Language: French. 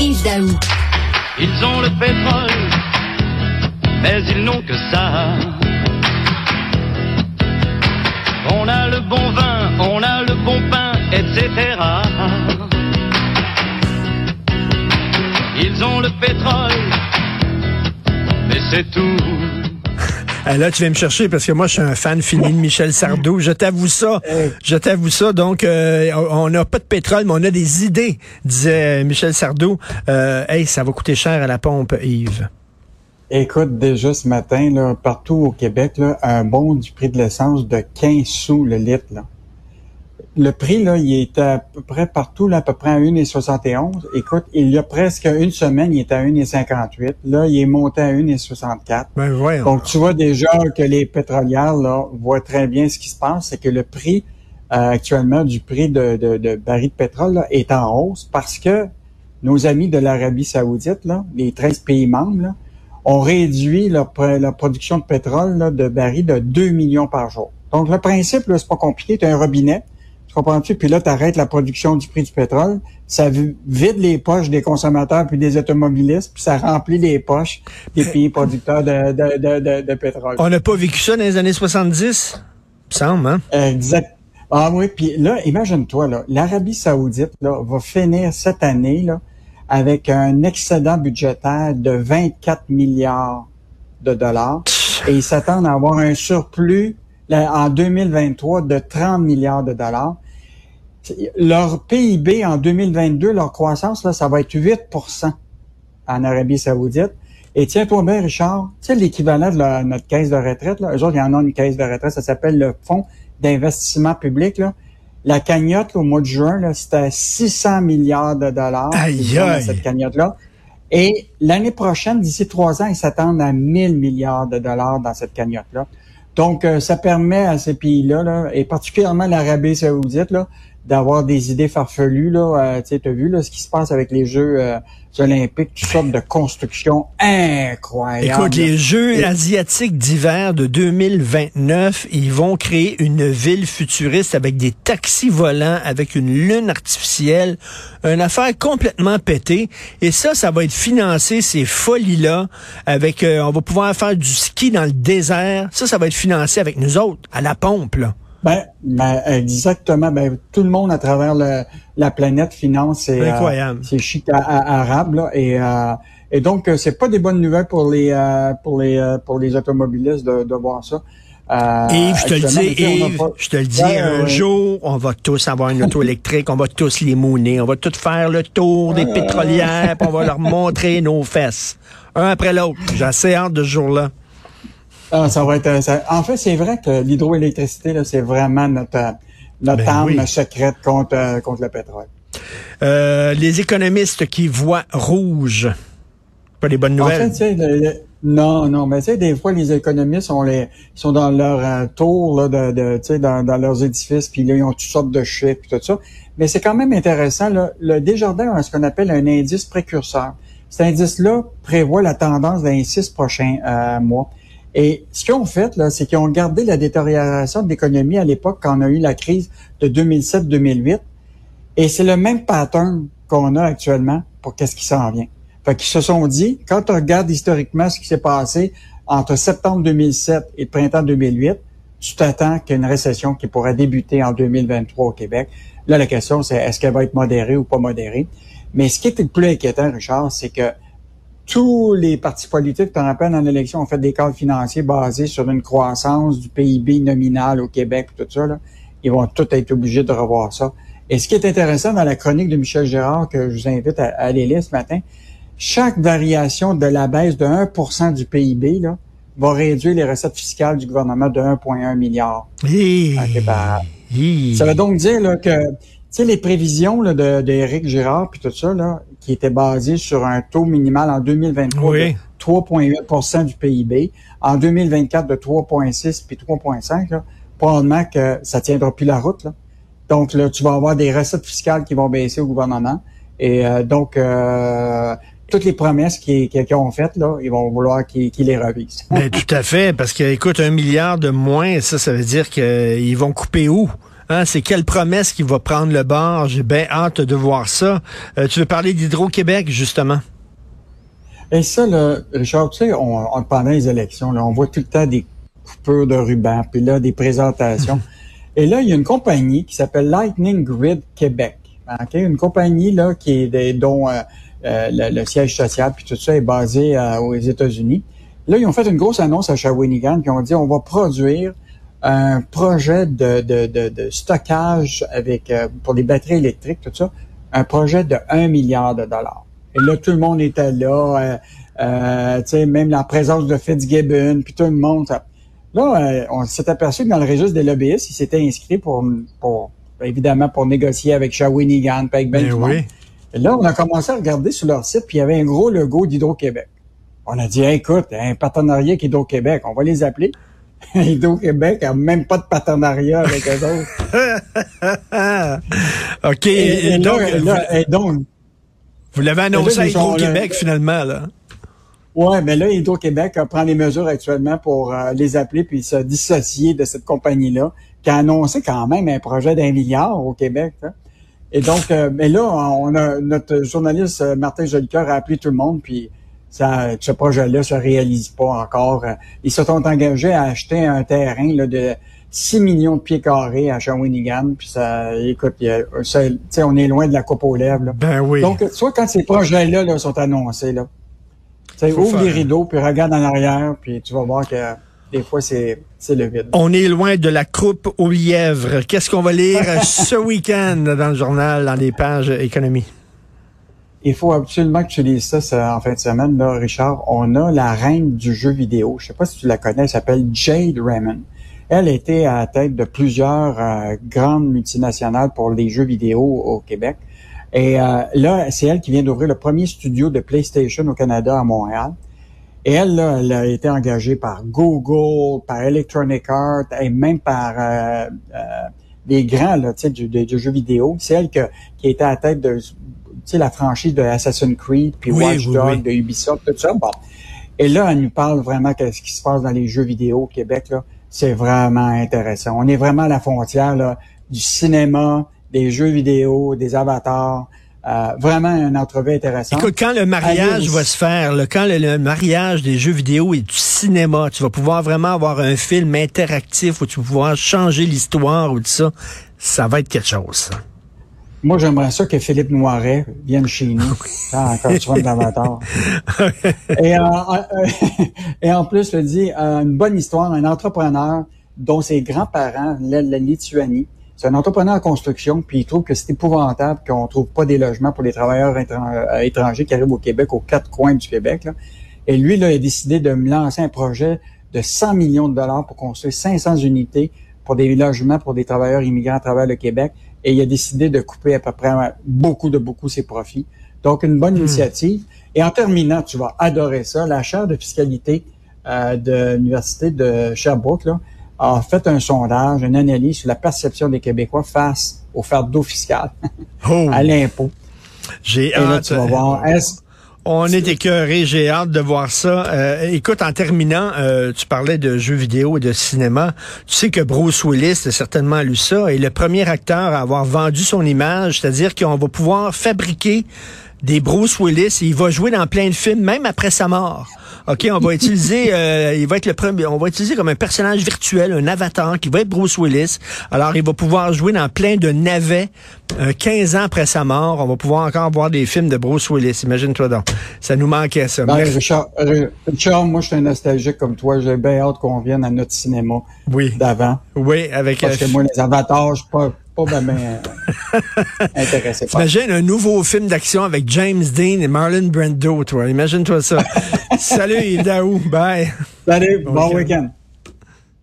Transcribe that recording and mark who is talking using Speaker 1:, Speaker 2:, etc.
Speaker 1: Ils ont le pétrole, mais ils n'ont que ça. On a le bon vin, on a le bon pain, etc. Ils ont le pétrole, mais c'est tout.
Speaker 2: Ah, là, tu viens me chercher parce que moi, je suis un fan fini de Michel Sardou. Je t'avoue ça. Je t'avoue ça. Donc, euh, on n'a pas de pétrole, mais on a des idées, disait Michel Sardou. Euh, hey, ça va coûter cher à la pompe, Yves.
Speaker 3: Écoute, déjà ce matin, là, partout au Québec, là, un bond du prix de l'essence de 15 sous le litre. Le prix, là, il était à peu près partout, là, à peu près à 1,71. Écoute, il y a presque une semaine, il était à 1,58. Là, il est monté à 1,64.
Speaker 2: Ben,
Speaker 3: Donc, tu vois déjà que les pétrolières, là, voient très bien ce qui se passe. C'est que le prix, euh, actuellement, du prix de, de, de baril de pétrole, là, est en hausse parce que nos amis de l'Arabie saoudite, là, les 13 pays membres, là, ont réduit leur, leur production de pétrole là, de barils de 2 millions par jour. Donc, le principe, là, c'est pas compliqué. Tu as un robinet, tu comprends-tu? Puis là, tu arrêtes la production du prix du pétrole. Ça vide les poches des consommateurs puis des automobilistes, puis ça remplit les poches des pays producteurs de, de, de, de, pétrole.
Speaker 2: On n'a pas vécu ça dans les années 70? semble, hein?
Speaker 3: Exact. Ah oui, puis là, imagine-toi, là, l'Arabie saoudite là, va finir cette année là, avec un excédent budgétaire de 24 milliards de dollars et ils s'attendent à avoir un surplus en 2023 de 30 milliards de dollars. Leur PIB en 2022, leur croissance, là, ça va être 8% en Arabie saoudite. Et tiens-toi bien, Richard, tu sais, l'équivalent de notre caisse de retraite, là, eux autres, il y en a une caisse de retraite, ça s'appelle le Fonds d'investissement public. Là. La cagnotte, au mois de juin, c'était 600 milliards de dollars.
Speaker 2: Aïe,
Speaker 3: aïe. Cette cagnotte-là. Et l'année prochaine, d'ici trois ans, ils s'attendent à 1000 milliards de dollars dans cette cagnotte-là. Donc, euh, ça permet à ces pays-là, là, et particulièrement l'Arabie saoudite, là, d'avoir des idées farfelues. Là, euh, tu as vu là, ce qui se passe avec les Jeux euh, olympiques, toutes sortes de constructions incroyables.
Speaker 2: Écoute, les Jeux asiatiques d'hiver de 2029, ils vont créer une ville futuriste avec des taxis volants, avec une lune artificielle, une affaire complètement pétée. Et ça, ça va être financé, ces folies-là, avec, euh, on va pouvoir faire du ski dans le désert. Ça, ça va être financé avec nous autres, à la pompe, là.
Speaker 3: Ben, ben, exactement. Ben, tout le monde à travers le, la planète finance ces, euh, ces chic arabes là, et euh, et donc euh, c'est pas des bonnes nouvelles pour les euh, pour les pour les automobilistes de, de voir ça.
Speaker 2: Euh, Yves, je te le dis, Yves, je te le dis, un jour, on va tous avoir une auto électrique, on va tous les mouner, on va tous faire le tour des pétrolières, puis on va leur montrer nos fesses, un après l'autre. J'ai assez hâte de ce jour-là.
Speaker 3: Ah, ça va être. Ça... En fait, c'est vrai que l'hydroélectricité, là, c'est vraiment notre notre ben arme secrète contre euh, contre le pétrole.
Speaker 2: Euh, les économistes qui voient rouge, pas des bonnes nouvelles?
Speaker 3: En fait, non, non, mais tu sais, des fois, les économistes, on les, sont dans leur euh, tour là, de, de tu sais, dans, dans, leurs édifices, puis là, ils ont toutes sortes de chiffres, tout ça. Mais c'est quand même intéressant. Là, le Desjardins a ce qu'on appelle un indice précurseur. Cet indice-là prévoit la tendance dans les six prochains euh, mois. Et ce qu'ils ont fait, là, c'est qu'ils ont gardé la détérioration de l'économie à l'époque quand on a eu la crise de 2007-2008. Et c'est le même pattern qu'on a actuellement pour qu'est-ce qui s'en vient. Fait qu'ils se sont dit, quand on regarde historiquement ce qui s'est passé entre septembre 2007 et printemps 2008, tu t'attends qu'il y ait une récession qui pourrait débuter en 2023 au Québec. Là, la question, c'est est-ce qu'elle va être modérée ou pas modérée? Mais ce qui est le plus inquiétant, Richard, c'est que tous les partis politiques, tu te rappelles, en élection, ont fait des cadres financiers basés sur une croissance du PIB nominal au Québec, tout ça. Là. Ils vont tous être obligés de revoir ça. Et ce qui est intéressant dans la chronique de Michel Gérard, que je vous invite à, aller lire ce matin, chaque variation de la baisse de 1% du PIB là, va réduire les recettes fiscales du gouvernement de 1,1 milliard. Ça veut donc dire là, que sais, les prévisions d'Éric de, Girard puis tout ça, là, qui étaient basées sur un taux minimal en 2023 de 3,8% du PIB, en 2024 de 3,6 puis 3,5, probablement que ça tiendra plus la route. Là. Donc là, tu vas avoir des recettes fiscales qui vont baisser au gouvernement. Et euh, donc, euh, toutes les promesses qu'ils ont faites, là, ils vont vouloir qu'ils les revisent.
Speaker 2: Ben, tout à fait, parce que, écoute, un milliard de moins, ça, ça veut dire qu'ils vont couper où? Hein, c'est quelle promesse qui va prendre le bord? J'ai bien hâte de voir ça. Euh, tu veux parler d'Hydro-Québec, justement?
Speaker 3: Et ça, là, Richard, tu sais, on, pendant les élections, là, on voit tout le temps des coupures de ruban, puis là, des présentations. Et là, il y a une compagnie qui s'appelle Lightning Grid Québec. Une compagnie là qui est dont euh, euh, le, siège social puis tout ça est basé euh, aux États-Unis. Là, ils ont fait une grosse annonce à Shawinigan qui ont dit on va produire un projet de, de, de, de stockage avec pour les batteries électriques, tout ça, un projet de 1 milliard de dollars. Et là, tout le monde était là, euh, même la présence de Fitzgibbon, puis tout le monde. Là, on s'est aperçu que dans le registre des lobbyistes, ils s'étaient inscrits pour, pour évidemment pour négocier avec Shawinigan, avec Ben,
Speaker 2: oui.
Speaker 3: Et là, on a commencé à regarder sur leur site, puis il y avait un gros logo d'Hydro-Québec. On a dit, écoute, un partenariat avec Hydro-Québec, on va les appeler. Hydro-Québec a même pas de partenariat avec eux
Speaker 2: autres. OK.
Speaker 3: Et, donc, donc,
Speaker 2: vous l'avez annoncé à Hydro-Québec, finalement, là.
Speaker 3: Ouais, mais là, Hydro-Québec prend des mesures actuellement pour euh, les appeler puis se dissocier de cette compagnie-là, qui a annoncé quand même un projet d'un milliard au Québec. Hein. Et donc, euh, mais là, on a notre journaliste euh, Martin Jolicoeur a appelé tout le monde, puis ça, ce projet-là se réalise pas encore. Ils se sont engagés à acheter un terrain là, de 6 millions de pieds carrés à Shawinigan, puis ça, écoute, ça, on est loin de la coupe aux lèvres. Là.
Speaker 2: Ben oui.
Speaker 3: Donc, soit quand ces projets-là là, sont annoncés, là, ouvre les rideaux, puis regarde en arrière, puis tu vas voir que des fois, c'est le vide.
Speaker 2: On est loin de la croupe aux lièvres. Qu'est-ce qu'on va lire ce week-end dans le journal, dans les pages économie?
Speaker 3: Il faut absolument que tu lises ça, en fin de semaine, là, Richard. On a la reine du jeu vidéo. Je sais pas si tu la connais, elle s'appelle Jade Raymond. Elle était à la tête de plusieurs euh, grandes multinationales pour les jeux vidéo au Québec. Et euh, là, c'est elle qui vient d'ouvrir le premier studio de PlayStation au Canada à Montréal. Et elle, là, elle a été engagée par Google, par Electronic Arts et même par euh, euh, les grands là, du, du, du jeu vidéo. C'est elle que, qui était à la tête de la franchise de Assassin's Creed, puis Watch Dogs, de Ubisoft, tout ça. Bon. Et là, elle nous parle vraiment de ce qui se passe dans les jeux vidéo au Québec. Là. C'est vraiment intéressant. On est vraiment à la frontière là, du cinéma, des jeux vidéo, des avatars. Euh, vraiment une entrevue intéressante.
Speaker 2: Écoute, quand le mariage va se faire, quand le, mariage des jeux vidéo et du cinéma, tu vas pouvoir vraiment avoir un film interactif où tu vas pouvoir changer l'histoire ou tout ça, ça va être quelque chose.
Speaker 3: Moi, j'aimerais ça que Philippe Noiret vienne chez nous. Ah, encore tu vois d'avatar. et, euh, euh, et en plus, je dis, une bonne histoire, un entrepreneur dont ses grands-parents, la Lituanie, c'est un entrepreneur en construction, puis il trouve que c'est épouvantable qu'on trouve pas des logements pour les travailleurs euh, étrangers qui arrivent au Québec, aux quatre coins du Québec. Et lui, là, il a décidé de me lancer un projet de 100 millions de dollars pour construire 500 unités pour des logements pour des travailleurs immigrants à travers le Québec. Et il a décidé de couper à peu près beaucoup de beaucoup ses profits. Donc, une bonne hmm. initiative. Et en terminant, tu vas adorer ça, la chaire de fiscalité euh, de l'Université de Sherbrooke, là, a fait un sondage, une analyse sur la perception des Québécois face au fardeau fiscal, oh. à l'impôt.
Speaker 2: J'ai hâte. On est écœuré, j'ai hâte de voir ça. Euh, écoute, en terminant, euh, tu parlais de jeux vidéo et de cinéma. Tu sais que Bruce Willis a certainement lu ça, et le premier acteur à avoir vendu son image, c'est-à-dire qu'on va pouvoir fabriquer des Bruce Willis et il va jouer dans plein de films, même après sa mort. OK, on va utiliser, euh, il va être le premier, on va utiliser comme un personnage virtuel, un avatar qui va être Bruce Willis. Alors, il va pouvoir jouer dans plein de navets. 15 ans après sa mort, on va pouvoir encore voir des films de Bruce Willis. Imagine-toi donc. Ça nous manquait, ça.
Speaker 3: Ben, Richard, Richard, moi, je suis un nostalgique comme toi. J'ai bien hâte qu'on vienne à notre cinéma
Speaker 2: oui.
Speaker 3: d'avant.
Speaker 2: Oui, avec...
Speaker 3: Parce que moi, les avatars, je suis pas pas bien intéressé
Speaker 2: Imagine un nouveau film d'action avec James Dean et Marlon Brando, toi. Imagine-toi ça. Salut, Daou. Bye.
Speaker 3: Salut, bon, week-end.